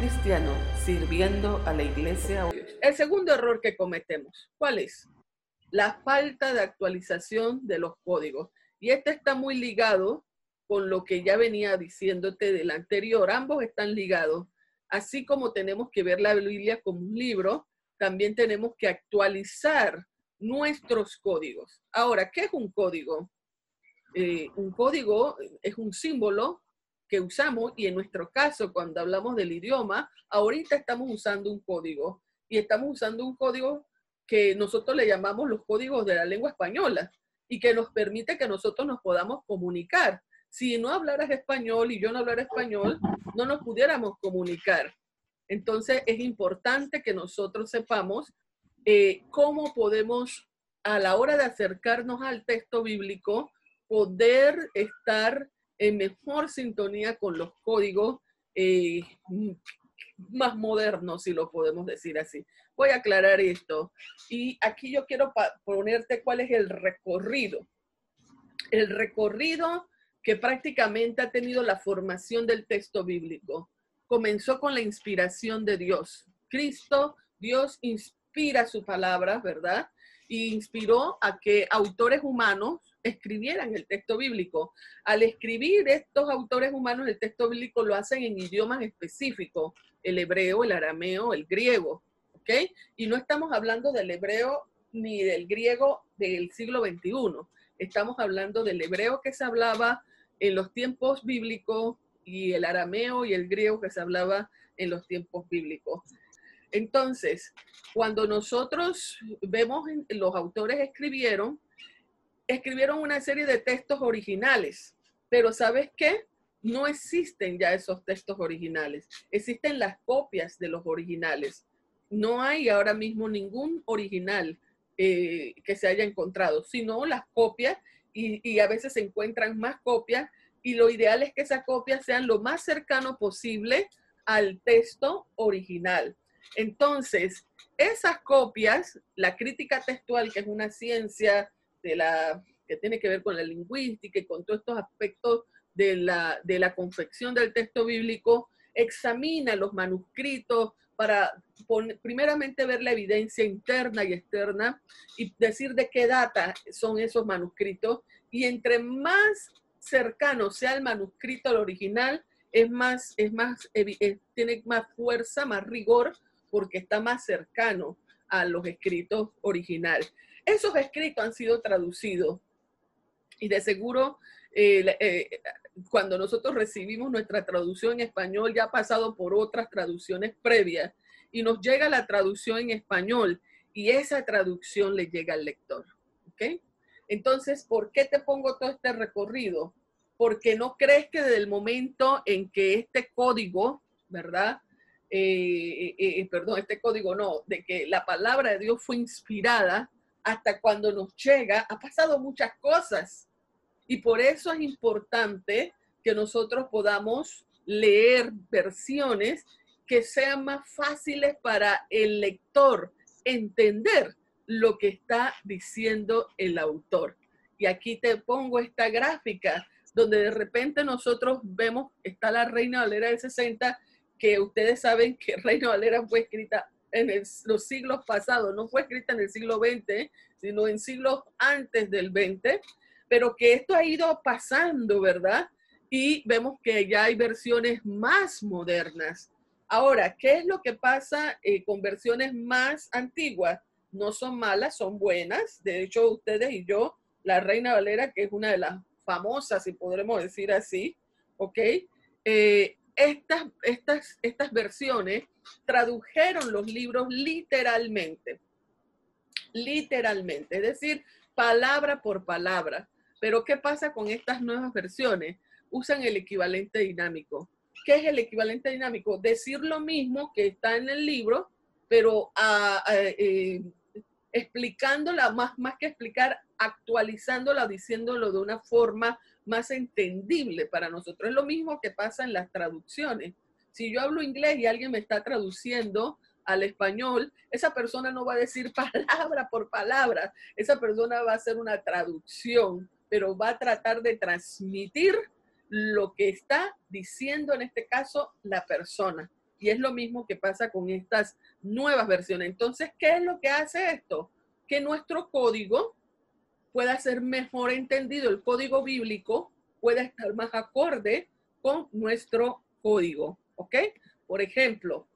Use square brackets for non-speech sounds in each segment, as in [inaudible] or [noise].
Cristiano, sirviendo a la iglesia. El segundo error que cometemos, ¿cuál es? La falta de actualización de los códigos. Y este está muy ligado con lo que ya venía diciéndote del anterior. Ambos están ligados. Así como tenemos que ver la Biblia como un libro, también tenemos que actualizar nuestros códigos. Ahora, ¿qué es un código? Eh, un código es un símbolo que usamos y en nuestro caso, cuando hablamos del idioma, ahorita estamos usando un código y estamos usando un código que nosotros le llamamos los códigos de la lengua española y que nos permite que nosotros nos podamos comunicar. Si no hablaras español y yo no hablara español, no nos pudiéramos comunicar. Entonces es importante que nosotros sepamos eh, cómo podemos, a la hora de acercarnos al texto bíblico, poder estar en mejor sintonía con los códigos eh, más modernos, si lo podemos decir así. Voy a aclarar esto. Y aquí yo quiero ponerte cuál es el recorrido. El recorrido que prácticamente ha tenido la formación del texto bíblico. Comenzó con la inspiración de Dios. Cristo, Dios inspira su palabra, ¿verdad? Y inspiró a que autores humanos escribieran el texto bíblico. Al escribir estos autores humanos el texto bíblico lo hacen en idiomas específicos, el hebreo, el arameo, el griego, ¿ok? Y no estamos hablando del hebreo ni del griego del siglo XXI, estamos hablando del hebreo que se hablaba en los tiempos bíblicos y el arameo y el griego que se hablaba en los tiempos bíblicos. Entonces, cuando nosotros vemos los autores escribieron, escribieron una serie de textos originales, pero ¿sabes qué? No existen ya esos textos originales, existen las copias de los originales. No hay ahora mismo ningún original eh, que se haya encontrado, sino las copias y, y a veces se encuentran más copias y lo ideal es que esas copias sean lo más cercano posible al texto original. Entonces, esas copias, la crítica textual, que es una ciencia de la, que tiene que ver con la lingüística y con todos estos aspectos de la, de la confección del texto bíblico, examina los manuscritos para primeramente ver la evidencia interna y externa y decir de qué data son esos manuscritos. Y entre más cercano sea el manuscrito al original, es más, es más, tiene más fuerza, más rigor, porque está más cercano a los escritos originales. Esos escritos han sido traducidos y de seguro eh, eh, cuando nosotros recibimos nuestra traducción en español ya ha pasado por otras traducciones previas y nos llega la traducción en español y esa traducción le llega al lector. ¿Ok? Entonces, ¿por qué te pongo todo este recorrido? Porque no crees que desde el momento en que este código, ¿verdad? Eh, perdón, este código no, de que la palabra de Dios fue inspirada, hasta cuando nos llega, ha pasado muchas cosas. Y por eso es importante que nosotros podamos leer versiones que sean más fáciles para el lector entender lo que está diciendo el autor. Y aquí te pongo esta gráfica donde de repente nosotros vemos, está la Reina Valera del 60, que ustedes saben que [laughs] Reina Valera fue escrita en los siglos pasados, no fue escrita en el siglo XX, sino en siglos antes del XX, pero que esto ha ido pasando, ¿verdad? Y vemos que ya hay versiones más modernas. Ahora, ¿qué es lo que pasa eh, con versiones más antiguas? No son malas, son buenas. De hecho, ustedes y yo, la Reina Valera, que es una de las famosas, si podremos decir así, ¿ok? Eh, estas, estas, estas versiones tradujeron los libros literalmente, literalmente, es decir, palabra por palabra. Pero ¿qué pasa con estas nuevas versiones? Usan el equivalente dinámico. ¿Qué es el equivalente dinámico? Decir lo mismo que está en el libro, pero a, eh, explicándola, más, más que explicar, actualizándola, diciéndolo de una forma más entendible para nosotros. Es lo mismo que pasa en las traducciones. Si yo hablo inglés y alguien me está traduciendo al español, esa persona no va a decir [laughs] palabra por palabra, esa persona va a hacer una traducción, pero va a tratar de transmitir lo que está diciendo en este caso la persona. Y es lo mismo que pasa con estas nuevas versiones. Entonces, ¿qué es lo que hace esto? Que nuestro código pueda ser mejor entendido, el código bíblico pueda estar más acorde con nuestro código, ¿ok? Por ejemplo,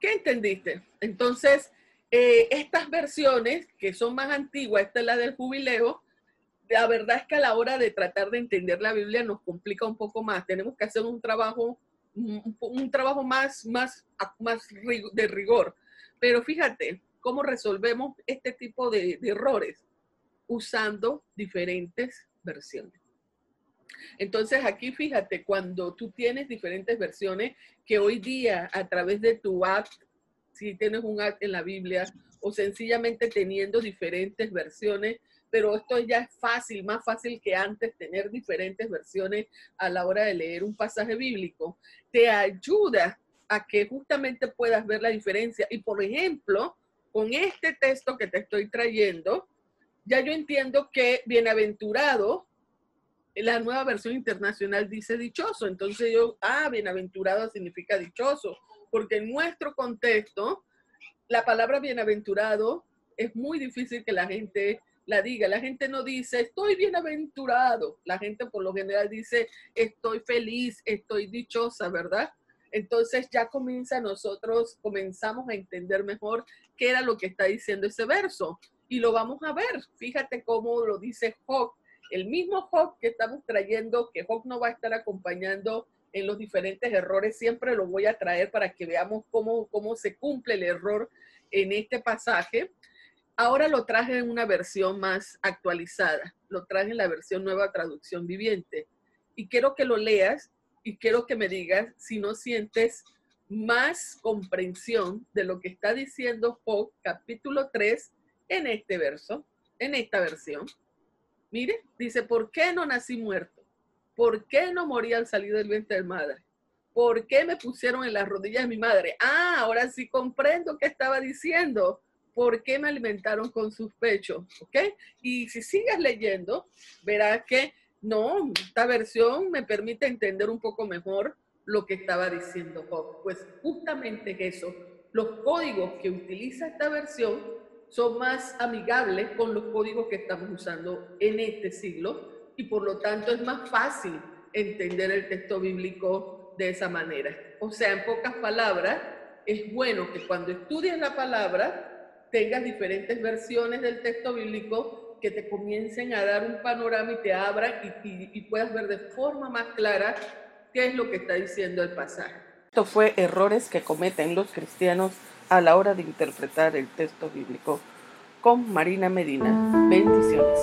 ¿qué entendiste? Entonces, eh, estas versiones que son más antiguas, esta es la del jubileo, la verdad es que a la hora de tratar de entender la Biblia nos complica un poco más. Tenemos que hacer un trabajo, un, trabajo más, más, más de rigor. Pero fíjate cómo resolvemos este tipo de errores usando diferentes versiones. Entonces aquí fíjate, cuando tú tienes diferentes versiones, que hoy día a través de tu app, si tienes un app en la Biblia, o sencillamente teniendo diferentes versiones, pero esto ya es fácil, más fácil que antes tener diferentes versiones a la hora de leer un pasaje bíblico, te ayuda a que justamente puedas ver la diferencia. Y por ejemplo, con este texto que te estoy trayendo, ya yo entiendo que bienaventurado, la nueva versión internacional dice dichoso. Entonces yo, ah, bienaventurado significa dichoso, porque en nuestro contexto, la palabra bienaventurado es muy difícil que la gente la diga. La gente no dice, estoy bienaventurado. La gente por lo general dice, estoy feliz, estoy dichosa, ¿verdad? Entonces ya comienza nosotros, comenzamos a entender mejor qué era lo que está diciendo ese verso y lo vamos a ver. Fíjate cómo lo dice Job, el mismo Job que estamos trayendo, que Job no va a estar acompañando en los diferentes errores, siempre lo voy a traer para que veamos cómo, cómo se cumple el error en este pasaje. Ahora lo traje en una versión más actualizada, lo traje en la versión nueva traducción viviente. Y quiero que lo leas y quiero que me digas si no sientes más comprensión de lo que está diciendo Job capítulo 3 en este verso, en esta versión. Mire, dice, ¿por qué no nací muerto? ¿Por qué no morí al salir del vientre de madre? ¿Por qué me pusieron en las rodillas de mi madre? Ah, ahora sí comprendo qué estaba diciendo. ¿Por qué me alimentaron con sus pechos? ¿Ok? Y si sigues leyendo, verás que no, esta versión me permite entender un poco mejor lo que estaba diciendo Job. Pues justamente eso, los códigos que utiliza esta versión son más amigables con los códigos que estamos usando en este siglo y por lo tanto es más fácil entender el texto bíblico de esa manera. O sea, en pocas palabras, es bueno que cuando estudies la palabra tengas diferentes versiones del texto bíblico que te comiencen a dar un panorama y te abran y puedas ver de forma más clara qué es lo que está diciendo el pasaje. Esto fue errores que cometen los cristianos a la hora de interpretar el texto bíblico con Marina Medina. Bendiciones.